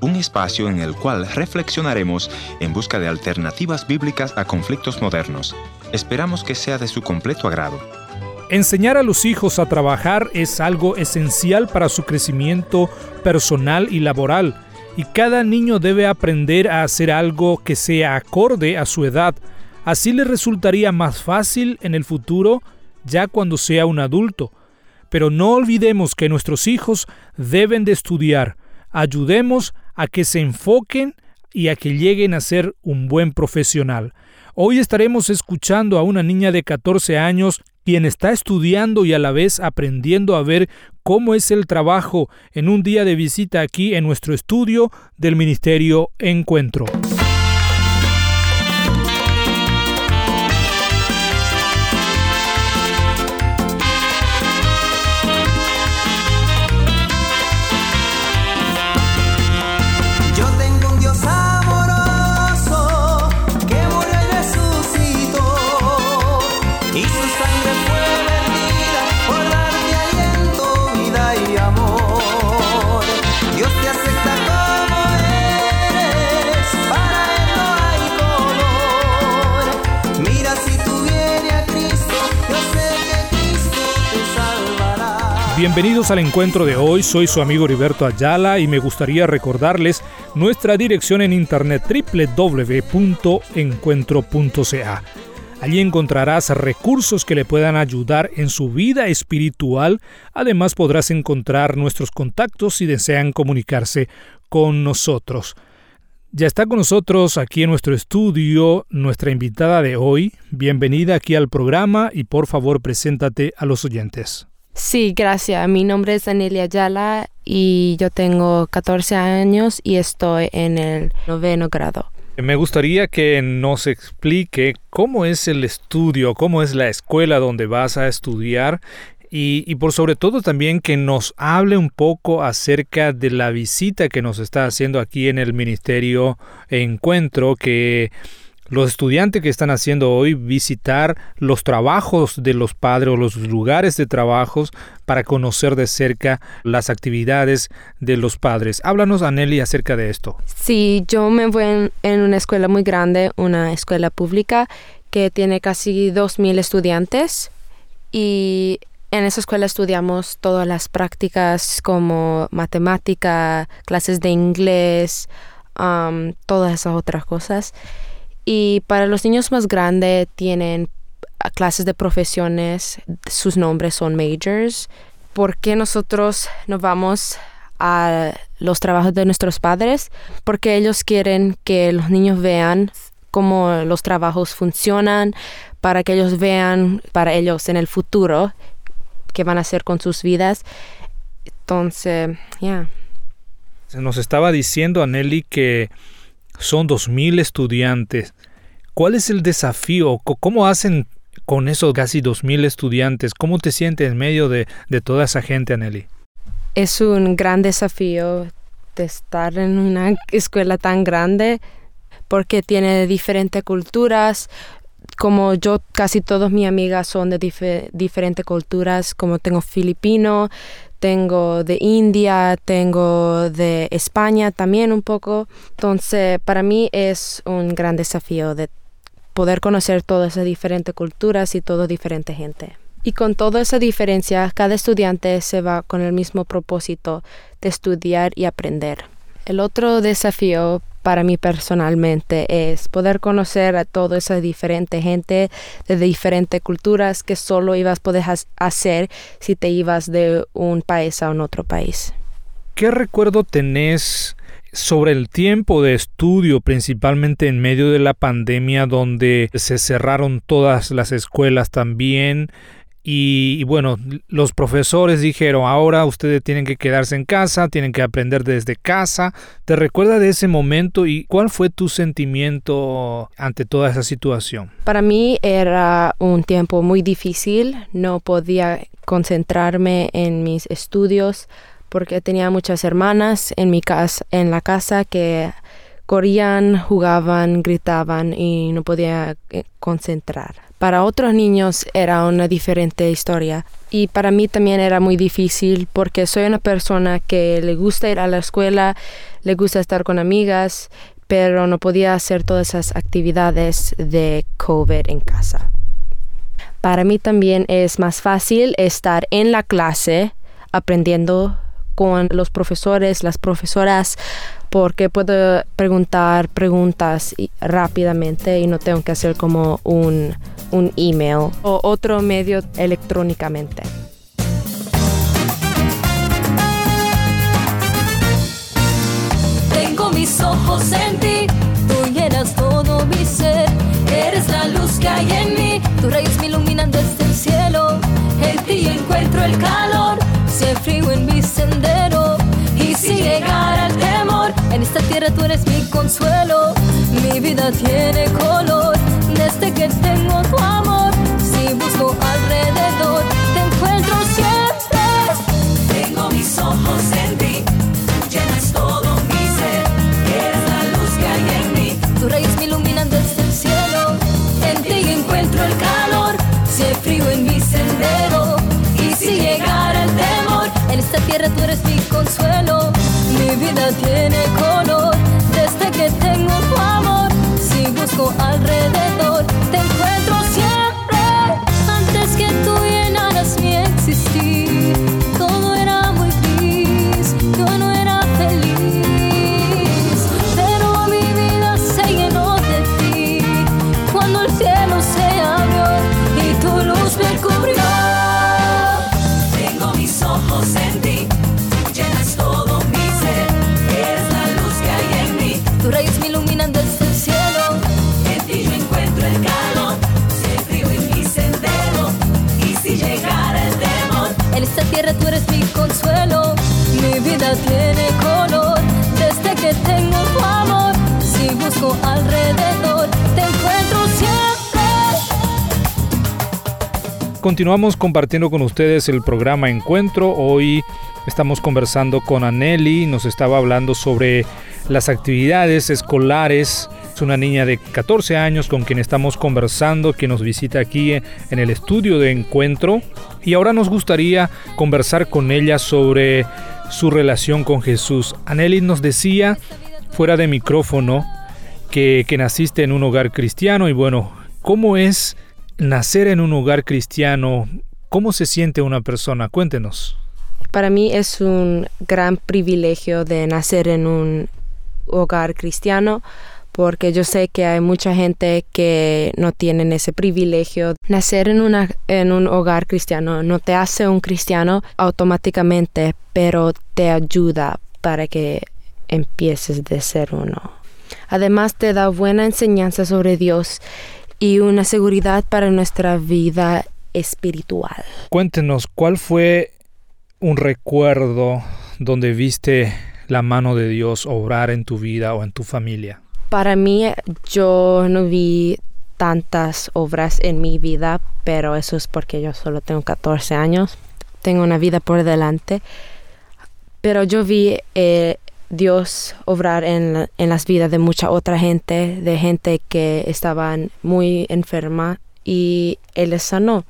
Un espacio en el cual reflexionaremos en busca de alternativas bíblicas a conflictos modernos. Esperamos que sea de su completo agrado. Enseñar a los hijos a trabajar es algo esencial para su crecimiento personal y laboral, y cada niño debe aprender a hacer algo que sea acorde a su edad. Así le resultaría más fácil en el futuro, ya cuando sea un adulto. Pero no olvidemos que nuestros hijos deben de estudiar. Ayudemos a que se enfoquen y a que lleguen a ser un buen profesional. Hoy estaremos escuchando a una niña de 14 años quien está estudiando y a la vez aprendiendo a ver cómo es el trabajo en un día de visita aquí en nuestro estudio del Ministerio Encuentro. Bienvenidos al encuentro de hoy, soy su amigo Heriberto Ayala y me gustaría recordarles nuestra dirección en internet www.encuentro.ca. Allí encontrarás recursos que le puedan ayudar en su vida espiritual. Además podrás encontrar nuestros contactos si desean comunicarse con nosotros. Ya está con nosotros aquí en nuestro estudio nuestra invitada de hoy. Bienvenida aquí al programa y por favor preséntate a los oyentes. Sí, gracias. Mi nombre es Anelia Ayala y yo tengo 14 años y estoy en el noveno grado. Me gustaría que nos explique cómo es el estudio, cómo es la escuela donde vas a estudiar y, y, por sobre todo también que nos hable un poco acerca de la visita que nos está haciendo aquí en el Ministerio Encuentro, que los estudiantes que están haciendo hoy visitar los trabajos de los padres o los lugares de trabajos para conocer de cerca las actividades de los padres. Háblanos, Aneli, acerca de esto. Sí, yo me voy en, una escuela muy grande, una escuela pública que tiene casi 2.000 estudiantes y en esa escuela estudiamos todas las prácticas como matemática, clases de inglés, todas esas otras cosas. Y para los niños más grandes tienen clases de profesiones, sus nombres son majors. ¿Por qué nosotros nos vamos a los trabajos de nuestros padres? Porque ellos quieren que los niños vean cómo los trabajos funcionan, para que ellos vean para ellos en el futuro qué van a hacer con sus vidas. Entonces, ya. Se nos estaba diciendo a Nelly que son 2.000 estudiantes. ¿Cuál es el desafío? ¿Cómo hacen con esos casi 2.000 estudiantes? ¿Cómo te sientes en medio de, toda esa gente, Aneli? Es un gran desafío de estar en una escuela tan grande porque tiene diferentes culturas. Como yo, casi todas mis amigas son de diferentes culturas, como tengo filipino, tengo de India, tengo de España también un poco. Entonces, para mí es un gran desafío de poder conocer todas esas diferentes culturas y toda diferente gente. Y con toda esa diferencia, cada estudiante se va con el mismo propósito de estudiar y aprender. El otro desafío para mí personalmente es poder conocer a toda esa diferente gente de diferentes culturas que solo ibas a poder hacer si te ibas de un país a un otro país. ¿Qué recuerdo tenés sobre el tiempo de estudio, principalmente en medio de la pandemia, donde se cerraron todas las escuelas también? Y, bueno, los profesores dijeron, ahora ustedes tienen que quedarse en casa, tienen que aprender desde casa. ¿Te recuerda de ese momento y cuál fue tu sentimiento ante toda esa situación? Para mí era un tiempo muy difícil, no podía concentrarme en mis estudios porque tenía muchas hermanas en mi casa, en la casa que corrían, jugaban, gritaban y no podía eh, concentrar. Para otros niños era una diferente historia y para mí también era muy difícil porque soy una persona que le gusta ir a la escuela, le gusta estar con amigas, pero no podía hacer todas esas actividades de COVID en casa. Para mí también es más fácil estar en la clase aprendiendo con los profesores, las profesoras, porque puedo preguntar preguntas rápidamente y no tengo que hacer como un, un email o otro medio electrónicamente. Tengo mis ojos en ti, tú llenas todo mi ser, eres la luz que hay en mí, tu raíz me iluminan desde el cielo, en ti encuentro el calor, tú eres mi consuelo, mi vida tiene color, desde que tengo tu amor, si busco alrededor, tú eres mi consuelo, mi vida tiene color, desde que tengo tu amor, si busco alrededor, te encuentro siempre. Continuamos compartiendo con ustedes el programa Encuentro. Hoy estamos conversando con Aneli, nos estaba hablando sobre las actividades escolares. Es una niña de 14 años con quien estamos conversando, que nos visita aquí en el estudio de Encuentro. Y ahora nos gustaría conversar con ella sobre su relación con Jesús. Aneli nos decía, fuera de micrófono, que, que naciste en un hogar cristiano y bueno, ¿cómo es nacer en un hogar cristiano? ¿Cómo se siente una persona? Cuéntenos. Para mí es un gran privilegio de nacer en un hogar cristiano porque yo sé que hay mucha gente que no tienen ese privilegio. Nacer en, una, en un hogar cristiano no te hace un cristiano automáticamente, pero te ayuda para que empieces de ser uno. Además te da buena enseñanza sobre Dios y una seguridad para nuestra vida espiritual. Cuéntenos, ¿cuál fue un recuerdo donde viste la mano de Dios obrar en tu vida o en tu familia? Para mí yo no vi tantas obras en mi vida, pero eso es porque yo solo tengo 14 años. Tengo una vida por delante. Pero yo vi eh, Dios obrar en, en, las vidas de mucha otra gente, de gente que estaban muy enferma y Él sanó.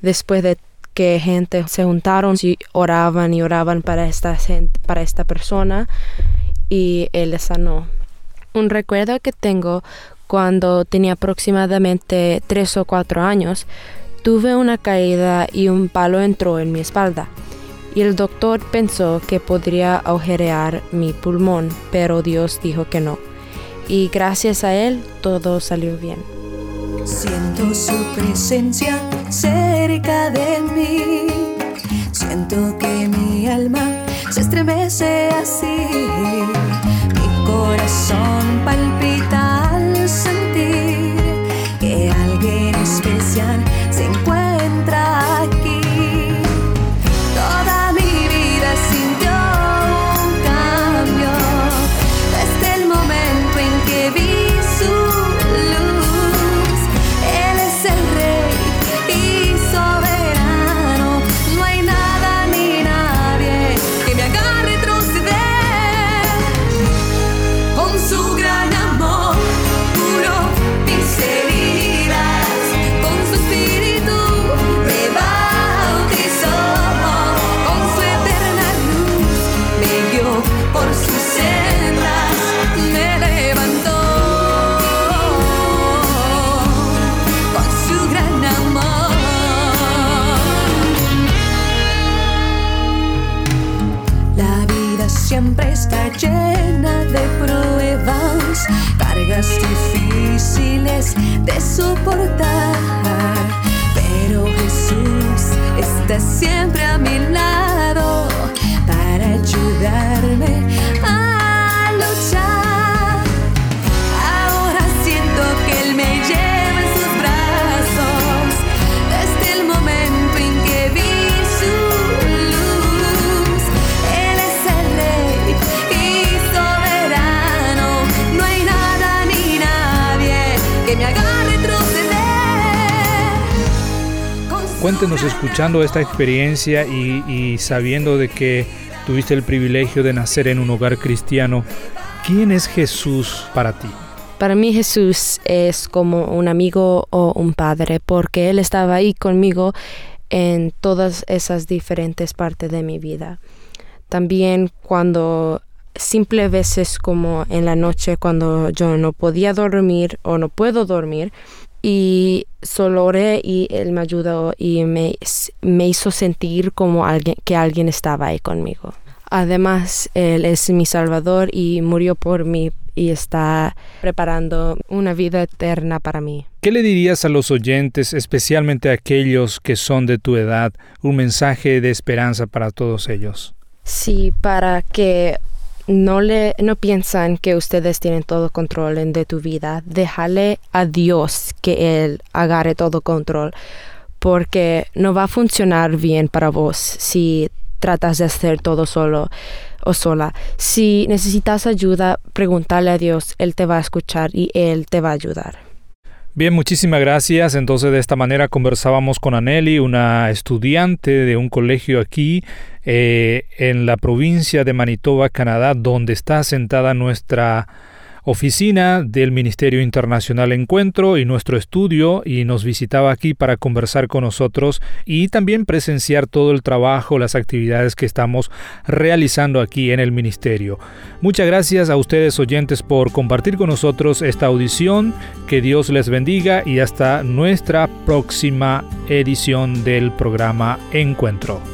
Después de que gente se juntaron y oraban y oraban para esta, gente, para esta persona y Él sanó. Un recuerdo que tengo cuando tenía aproximadamente tres o cuatro años, tuve una caída y un palo entró en mi espalda y el doctor pensó que podría agujerear mi pulmón, pero Dios dijo que no. Y gracias a él todo salió bien. Siento su presencia cerca de mí. Siento que mi alma se estremece así. Corazón palpita de Cuéntenos, escuchando esta experiencia y, sabiendo de que tuviste el privilegio de nacer en un hogar cristiano, ¿quién es Jesús para ti? Para mí Jesús es como un amigo o un padre porque Él estaba ahí conmigo en todas esas diferentes partes de mi vida. También cuando simple veces como en la noche cuando yo no podía dormir o no puedo dormir y solo oré y Él me ayudó y me, me hizo sentir como alguien, que alguien estaba ahí conmigo. Además, Él es mi Salvador y murió por mí y está preparando una vida eterna para mí. ¿Qué le dirías a los oyentes, especialmente a aquellos que son de tu edad, un mensaje de esperanza para todos ellos? Sí, para que no le no piensan que ustedes tienen todo control en de tu vida. Déjale a Dios que él agarre todo control, porque no va a funcionar bien para vos si tratas de hacer todo solo o sola. Si necesitas ayuda, pregúntale a Dios, él te va a escuchar y él te va a ayudar. Bien, muchísimas gracias. Entonces de esta manera conversábamos con Aneli, una estudiante de un colegio aquí eh, en la provincia de Manitoba, Canadá, donde está sentada nuestra oficina del Ministerio Internacional Encuentro y nuestro estudio y nos visitaba aquí para conversar con nosotros y también presenciar todo el trabajo, las actividades que estamos realizando aquí en el ministerio. Muchas gracias a ustedes oyentes por compartir con nosotros esta audición. Que Dios les bendiga y hasta nuestra próxima edición del programa Encuentro.